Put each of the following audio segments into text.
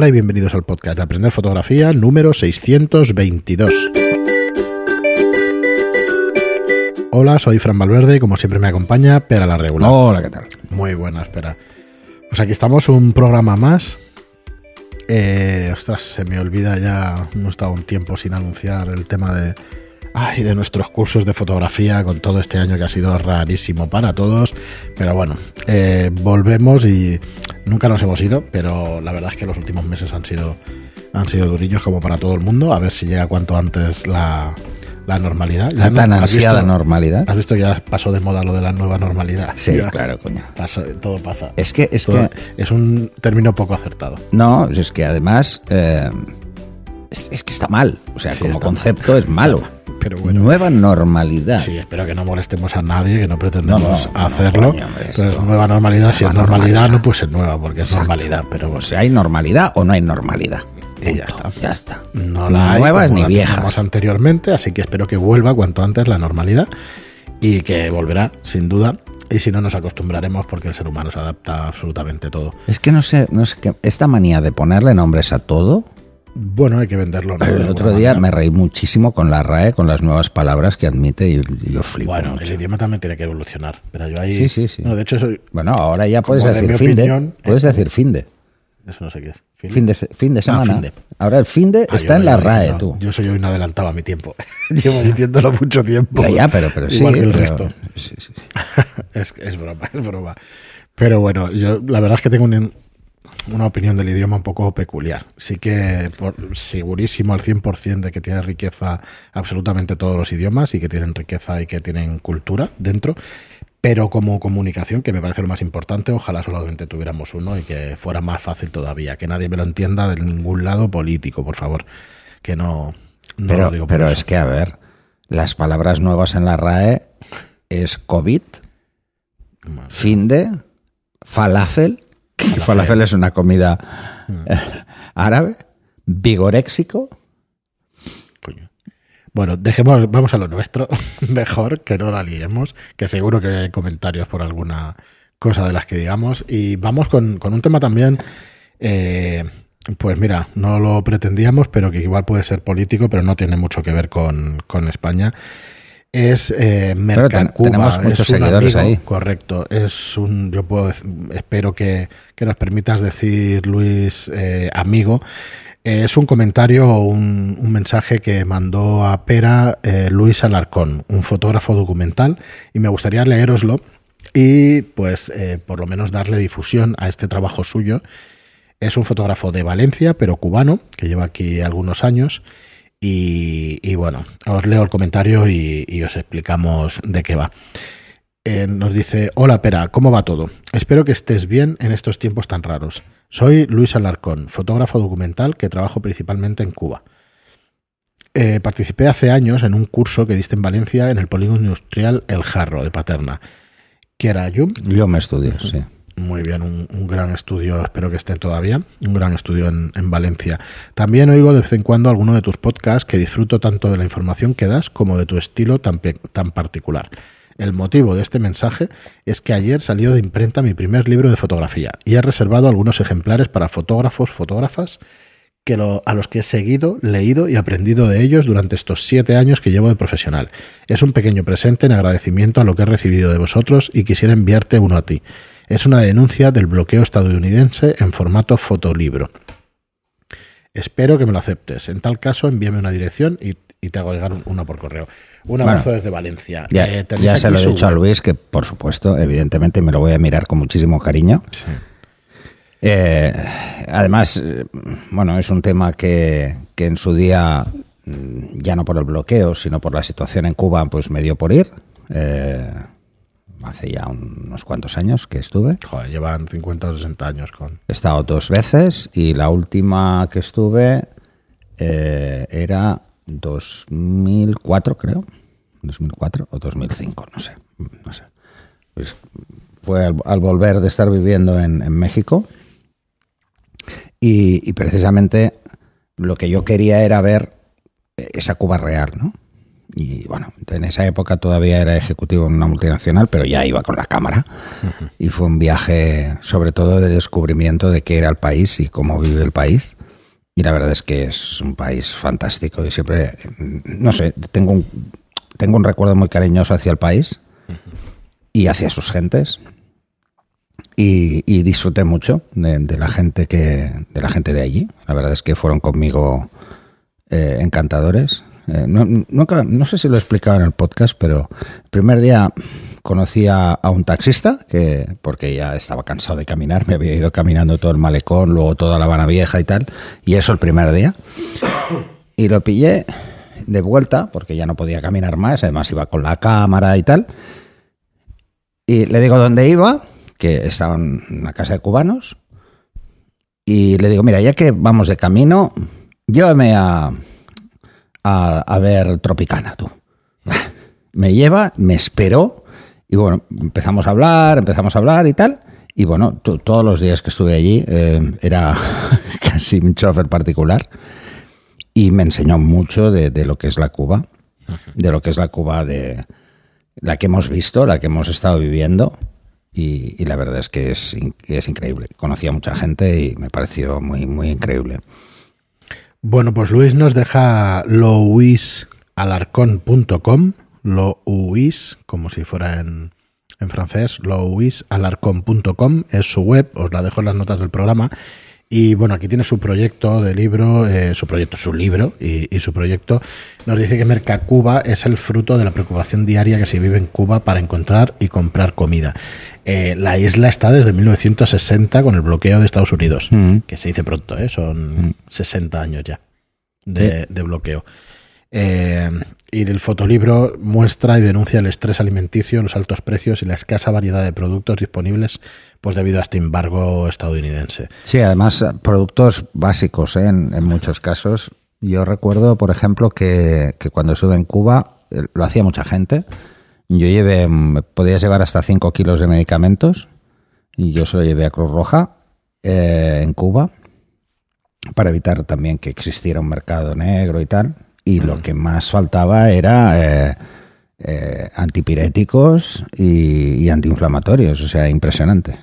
Hola y bienvenidos al podcast de Aprender Fotografía número 622. Hola, soy Fran Valverde y como siempre me acompaña Pera la Regular. Hola, ¿qué tal? Muy buena, espera. Pues aquí estamos, un programa más. Eh, ostras, se me olvida ya, no he estado un tiempo sin anunciar el tema de, ay, de nuestros cursos de fotografía con todo este año que ha sido rarísimo para todos. Pero bueno, eh, volvemos y nunca nos hemos ido, pero la verdad es que los últimos meses han sido, han sido durillos como para todo el mundo. A ver si llega cuanto antes la, la normalidad. La tan no- ¿has ansiada visto- normalidad. Has visto que ya pasó de moda lo de la nueva normalidad. Sí, Ya claro, coño. todo pasa. Es que, es Todo- que, es un término poco acertado. no, es que además, eh, es, es que está mal. O sea, Sí, como concepto es malo. Pero bueno. Nueva normalidad. Sí, espero que no molestemos a nadie, que no pretendemos No, no, no, hacerlo. pero es nueva normalidad. Si es normalidad, normalidad. no puede ser nueva, porque es normalidad. Pero O sea, ¿hay normalidad o no hay normalidad? Y ya está. Ya está. no la nuevas ni la viejas. anteriormente, así que espero que vuelva cuanto antes la normalidad y que volverá, sin duda. Y si no, nos acostumbraremos porque el ser humano se adapta a absolutamente todo. Es que no sé, no sé. Esta manía de ponerle nombres a todo. Bueno, hay que venderlo. ¿no? El otro día manera. me reí muchísimo con la RAE, con las nuevas palabras que admite y, yo flipo. Bueno, mucho. el idioma también tiene que evolucionar. Pero yo ahí. Sí, sí, sí. Bueno, de hecho, soy. Bueno, ahora ya puedes de decir de. opinión, Puedes eh, decir fin de. Eso no sé qué es. Fin de, fin de Ah, semana. fin de. Ahora el fin de Ah, está en la RAE, tú. Yo soy un adelantado a mi tiempo. Llevo diciéndolo mucho tiempo. Ya, ya, pero, pero sí. Igual que el pero- resto. sí, sí. es, es broma, es broma. Pero bueno, yo la verdad es que tengo un- una opinión del idioma un poco peculiar. Sí que por, segurísimo al 100% de que tiene riqueza absolutamente todos los idiomas y que tienen riqueza y que tienen cultura dentro. Pero como comunicación, que me parece lo más importante, ojalá solamente tuviéramos uno y que fuera más fácil todavía. Que nadie me lo entienda de ningún lado político, por favor. Que no, no pero lo digo por pero eso. es que, a ver, las palabras nuevas en la RAE es COVID, fin de, falafel, que Falafel. falafel es una comida Mm. eh, árabe, vigoréxico. Coño. Bueno, dejemos, vamos a lo nuestro, mejor que no la liemos, que seguro que hay comentarios por alguna cosa de las que digamos. Y vamos con, con un tema también, eh, pues mira, no lo pretendíamos, pero que igual puede ser político, pero no tiene mucho que ver con, con España. Es eh, Mercacuba, tenemos es un seguidores amigo, ahí. Correcto, es un, yo puedo, espero que, que nos permitas decir, Luis, eh, amigo, eh, es un comentario o un, un mensaje que mandó a Pera eh, Luis Alarcón, un fotógrafo documental, y me gustaría leeroslo y pues por lo menos darle difusión a este trabajo suyo. Es un fotógrafo de Valencia, pero cubano, que lleva aquí algunos años. Y, bueno, os leo el comentario y, os explicamos de qué va. Eh, nos dice, hola Pera, ¿cómo va todo? Espero que estés bien en estos tiempos tan raros. Soy Luis Alarcón, fotógrafo documental que trabajo principalmente en Cuba. Eh, participé hace años en un curso que diste en Valencia en el polígono industrial El Jarro de Paterna. Que era Yum, Yo me estudio, sí. Muy bien, un, gran estudio, espero que esté todavía, un gran estudio en, en Valencia. También oigo de vez en cuando alguno de tus podcasts que disfruto tanto de la información que das como de tu estilo tan, tan particular. El motivo de este mensaje es que ayer salió de imprenta mi primer libro de fotografía y he reservado algunos ejemplares para fotógrafos, fotógrafas que lo- a los que he seguido, leído y aprendido de ellos durante estos siete años que llevo de profesional. Es un pequeño presente en agradecimiento a lo que he recibido de vosotros y quisiera enviarte uno a ti. Es una denuncia del bloqueo estadounidense en formato fotolibro. Espero que me lo aceptes. En tal caso, envíame una dirección y, y te hago llegar un- una por correo. Un Bueno, abrazo desde Valencia. Ya, Eh, ya se lo he dicho a. Luis, que por supuesto, evidentemente me lo voy a mirar con muchísimo cariño. Sí. Eh, además, eh, bueno, es un tema que, que en su día, mm, ya no por el bloqueo, sino por la situación en Cuba, pues me dio por ir. Eh, hace ya unos cuantos años que estuve. Joder, llevan 50 o 60 años con... He estado dos veces y la última que estuve eh, era 2004, creo. 2004 o 2005, no sé. No sé. Pues fue al, al volver de estar viviendo en, en México y, y precisamente lo que yo quería era ver esa Cuba real, ¿no? Y bueno, en esa época todavía era ejecutivo en una multinacional, pero ya iba con la cámara. Y fue un viaje, sobre todo, de descubrimiento de qué era el país y cómo vive el país. Y la verdad es que es un país fantástico. Y siempre, no sé, tengo un, tengo un recuerdo muy cariñoso hacia el país y hacia sus gentes. Y, y disfruté mucho de, de la gente que de la gente de allí. La verdad es que fueron conmigo eh, encantadores. Eh, no, no sé si lo he explicado en el podcast, pero el primer día conocí a, a un taxista, que porque ya estaba cansado de caminar, me había ido caminando todo el malecón, luego toda la Habana Vieja y tal, y eso el primer día. Y lo pillé de vuelta, porque ya no podía caminar más, además iba con la cámara y tal. Y le digo dónde iba, que estaba en una casa de cubanos, y le digo, mira, ya que vamos de camino, llévame a, a, a ver Tropicana, tú. Me lleva, me esperó, y bueno, empezamos a hablar, empezamos a hablar y tal. Y bueno, to- todos los días que estuve allí eh, era casi un chofer particular y me enseñó mucho de, lo que es la Cuba, de lo que es la Cuba de la que hemos visto, la que hemos estado viviendo. Y, la verdad es que es, es increíble. Conocí a mucha gente y me pareció muy, muy increíble. Bueno, pues Luis nos deja louisalarcón.com, louis, como si fuera en, en francés, louisalarcón.com es su web, os la dejo en las notas del programa. Y bueno, aquí tiene su proyecto de libro, eh, su proyecto, su libro y, y su proyecto. Nos dice que Mercacuba es el fruto de la preocupación diaria que se vive en Cuba para encontrar y comprar comida. Eh, la isla está desde 1960 con el bloqueo de Estados Unidos, Mm. que se dice pronto, ¿eh? son 60 años ya de, de bloqueo. Eh, y el fotolibro muestra y denuncia el estrés alimenticio, los altos precios y la escasa variedad de productos disponibles pues debido a este embargo estadounidense. Sí, además, productos básicos ¿eh? en, en muchos casos. Yo recuerdo, por ejemplo, que, que cuando estuve en Cuba, lo hacía mucha gente. Yo llevé, mm, podías llevar hasta 5 kilos de medicamentos y yo se lo llevé a Cruz Roja eh, en Cuba para evitar también que existiera un mercado negro y tal. Y lo que más faltaba era eh, eh, antipiréticos y, y antiinflamatorios. O sea, impresionante.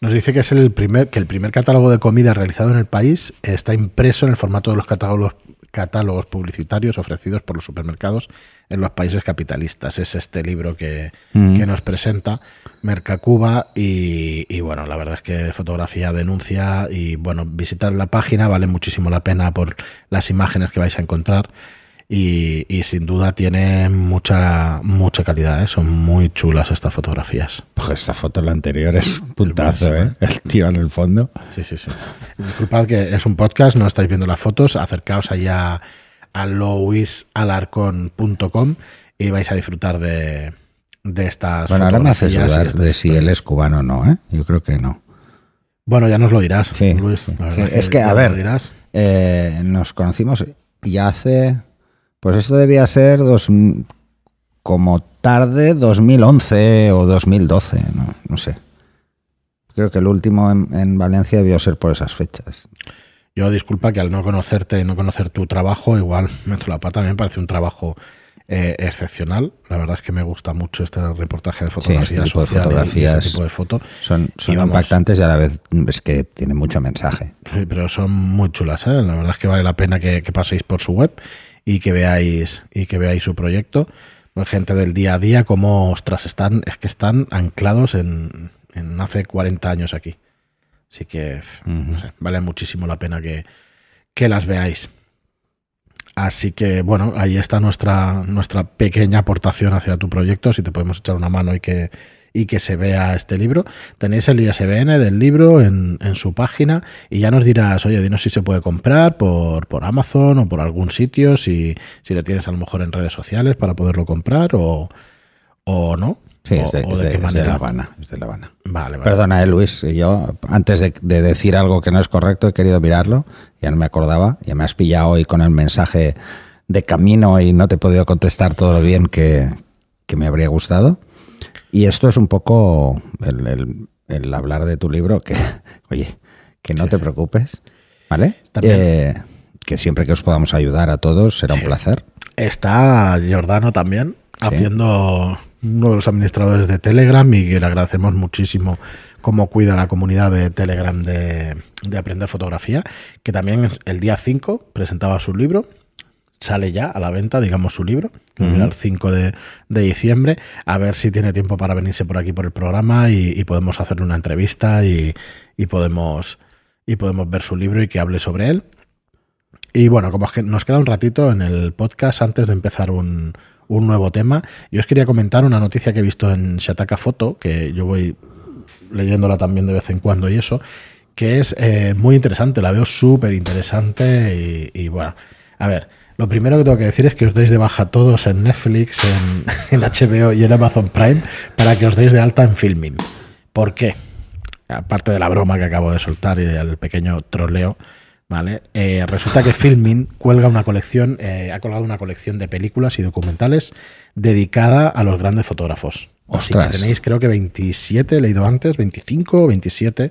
Nos dice que es el primer que el primer catálogo de comida realizado en el país está impreso en el formato de los catálogos catálogos publicitarios ofrecidos por los supermercados en los países capitalistas. Es este libro que, Mm. que nos presenta Mercacuba y, y bueno, la verdad es que fotografía denuncia y bueno, visitar la página vale muchísimo la pena por las imágenes que vais a encontrar y, y sin duda tiene mucha mucha calidad, ¿eh? son muy chulas estas fotografías. Pues esta foto, la anterior, es un puntazo, buenísima, ¿eh? El tío en el fondo. Sí, sí, sí. Disculpad que es un podcast, no estáis viendo las fotos. Acercaos allá a louisalarcon.com y vais a disfrutar de, de estas Bueno, ahora me haces dudar de si él es cubano o no, ¿eh? Yo creo que no. Bueno, ya nos lo dirás, Sí, Luis. sí, sí. Es que, a ver. Eh, nos conocimos ya hace... Pues esto debía ser dos, como tarde 2011 o 2012, no, no sé. Creo que el último en, en Valencia debió ser por esas fechas. Yo disculpa que al no conocerte y no conocer tu trabajo, igual meto la pata, me parece un trabajo eh, excepcional. La verdad es que me gusta mucho este reportaje de fotografía este tipo de social y- y fotografías este tipo de foto. Son, son Y vamos. impactantes y a la vez es que tienen mucho mensaje. Sí, pero son muy chulas, ¿eh? La verdad es que vale la pena que, que paséis por su web y que veáis y que veáis su proyecto. Pues gente del día a día, como ostras, están, es que están anclados en, en hace 40 años aquí. Así que no sé, vale muchísimo la pena que, que las veáis. Así que bueno, ahí está nuestra, nuestra pequeña aportación hacia tu proyecto, si te podemos echar una mano y que, y que se vea este libro. Tenéis el ISBN del libro en, en su página y ya nos dirás, oye, dinos si se puede comprar por, por Amazon o por algún sitio, si, si lo tienes a lo mejor en redes sociales para poderlo comprar o, o no. Sí, o, es de, o es de de- qué es de manera. La Habana. Es de La Habana. Vale, vale. Perdona, eh, Luis, yo antes de, de decir algo que no es correcto he querido mirarlo, ya no me acordaba, ya me has pillado hoy con el mensaje de camino y no te he podido contestar todo lo bien que, que me habría gustado. Y esto es un poco el, el- el hablar de tu libro, que, oye, que no Sí, te preocupes, ¿vale? También. Eh, que siempre que os podamos ayudar a todos será Sí. un placer. Está Giordano también, Sí. haciendo uno de los administradores de Telegram y que le agradecemos muchísimo cómo cuida la comunidad de Telegram de, de aprender fotografía, que también el día 5 presentaba su libro, sale ya a la venta, digamos, su libro, que será el 5 de, de diciembre, a ver si tiene tiempo para venirse por aquí por el programa y, y podemos hacerle una entrevista y, y podemos, y podemos ver su libro y que hable sobre él. Y bueno, como es que nos queda un ratito en el podcast antes de empezar un, un nuevo tema, yo os quería comentar una noticia que he visto en Shataka Foto, que yo voy leyéndola también de vez en cuando y eso, que es eh, muy interesante, la veo súper interesante y, y bueno, a ver, lo primero que tengo que decir es que os deis de baja todos en Netflix, en, en HBO y en Amazon Prime para que os deis de alta en Filming. ¿Por qué? Aparte de la broma que acabo de soltar y del pequeño troleo, ¿vale? Eh, resulta que Filmin cuelga una colección, eh, ha colgado una colección de películas y documentales dedicada a los grandes fotógrafos. Así que Ostras. tenéis, creo que 27, he leído antes, 25 o 27,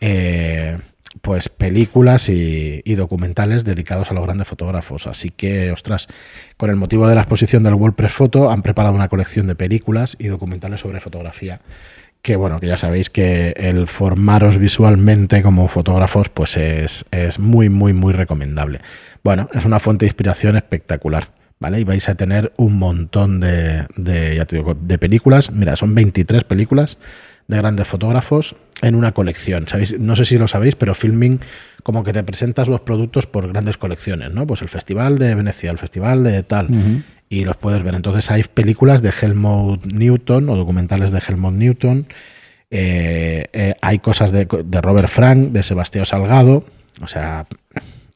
eh, pues películas y, documentales dedicados a los grandes fotógrafos. Así que, ostras, con el motivo de la exposición del WordPress Photo han preparado una colección de películas y documentales sobre fotografía que bueno, que ya sabéis que el formaros visualmente como fotógrafos pues es, es muy, muy, muy recomendable. Bueno, es una fuente de inspiración espectacular, ¿vale? Y vais a tener un montón de, de, ya te digo, de películas. Mira, son 23 películas de grandes fotógrafos en una colección. ¿Sabéis? No sé si lo sabéis, pero Filming como que te presentas los productos por grandes colecciones, ¿no? Pues el Festival de Venecia, el Festival de tal, y los puedes ver. Entonces hay películas de Helmut Newton o documentales de Helmut Newton, eh, eh, hay cosas de, de Robert Frank, de Sebastián Salgado, o sea,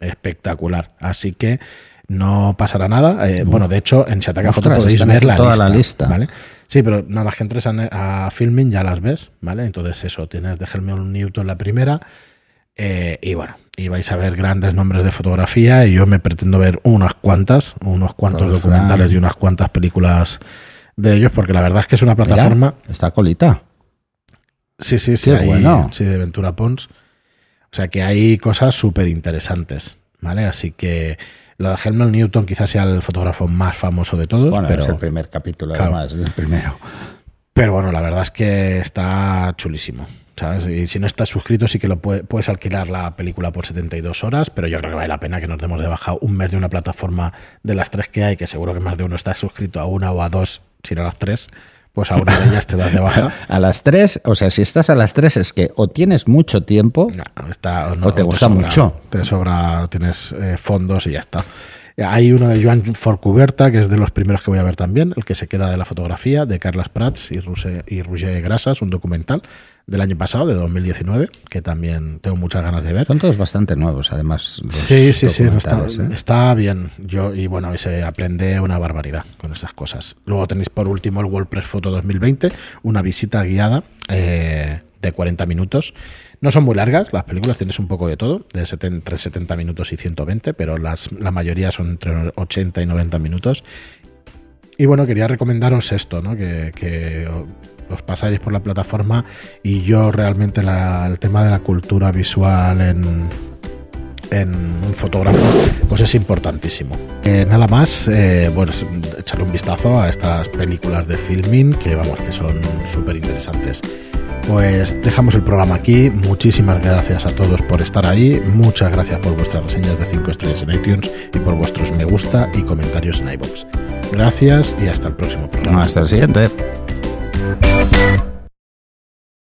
espectacular. Así que no pasará nada. Eh, bueno, de hecho, en Shataka Foto podéis ver aquí la toda lista, la lista. ¿vale? Sí, pero nada más que entres a, a Filming ya las ves, ¿vale? Entonces eso, tienes de Helmut Newton la primera eh, y bueno, y vais a ver grandes nombres de fotografía y yo me pretendo ver unas cuantas, unos cuantos documentales Frank. y unas cuantas películas de ellos porque la verdad es que es una Mira, plataforma... está colita. Sí, sí, sí, Qué hay- bueno. sí, de Ventura Pons. O sea que hay cosas súper interesantes, ¿vale? Así que lo de Helmut Newton quizás sea el fotógrafo más famoso de todos, Bueno, pero, es el primer capítulo, Claro. además, el primero. pero bueno, la verdad es que está chulísimo, ¿sabes? Y si no estás suscrito sí que lo puede- puedes alquilar la película por 72 horas, pero yo creo que vale la pena que nos demos de baja un mes de una plataforma de las tres que hay, que seguro que más de uno está suscrito a una o a dos, si no a las tres, pues a una de ellas te das de baja. A las tres, o sea, si estás a las tres es que o tienes mucho tiempo No, está- O te gusta mucho. Te sobra, tienes eh, fondos y ya está. Hay uno de Joan Forcuberta, que es de los primeros que voy a ver también, el que se queda de la fotografía, de Carlas Prats y, Ruse, y Roger Grasas, un documental del año pasado, de 2019, que también tengo muchas ganas de ver. Son todos bastante nuevos, además. Sí, sí, sí, no está, ¿eh? está bien. Yo, y bueno, y se aprende una barbaridad con esas cosas. Luego tenéis por último el WordPress Photo 2020, una visita guiada eh, de 40 minutos. No son muy largas, las películas tienes un poco de todo, de 70, entre 70 minutos y 120, pero las, la mayoría son entre 80 y 90 minutos. Y bueno, quería recomendaros esto, ¿no? Que, que os pasáis por la plataforma y yo realmente el tema de la cultura visual en, en un fotógrafo, pues es importantísimo. Eh, nada más, eh, bueno, echarle un vistazo a estas películas de filming que vamos, que son súper interesantes. Pues dejamos el programa aquí. Muchísimas gracias a todos por estar ahí. Muchas gracias por vuestras reseñas de 5 estrellas en iTunes y por vuestros me gusta y comentarios en iBox. Gracias y hasta el próximo programa. Hasta el siguiente.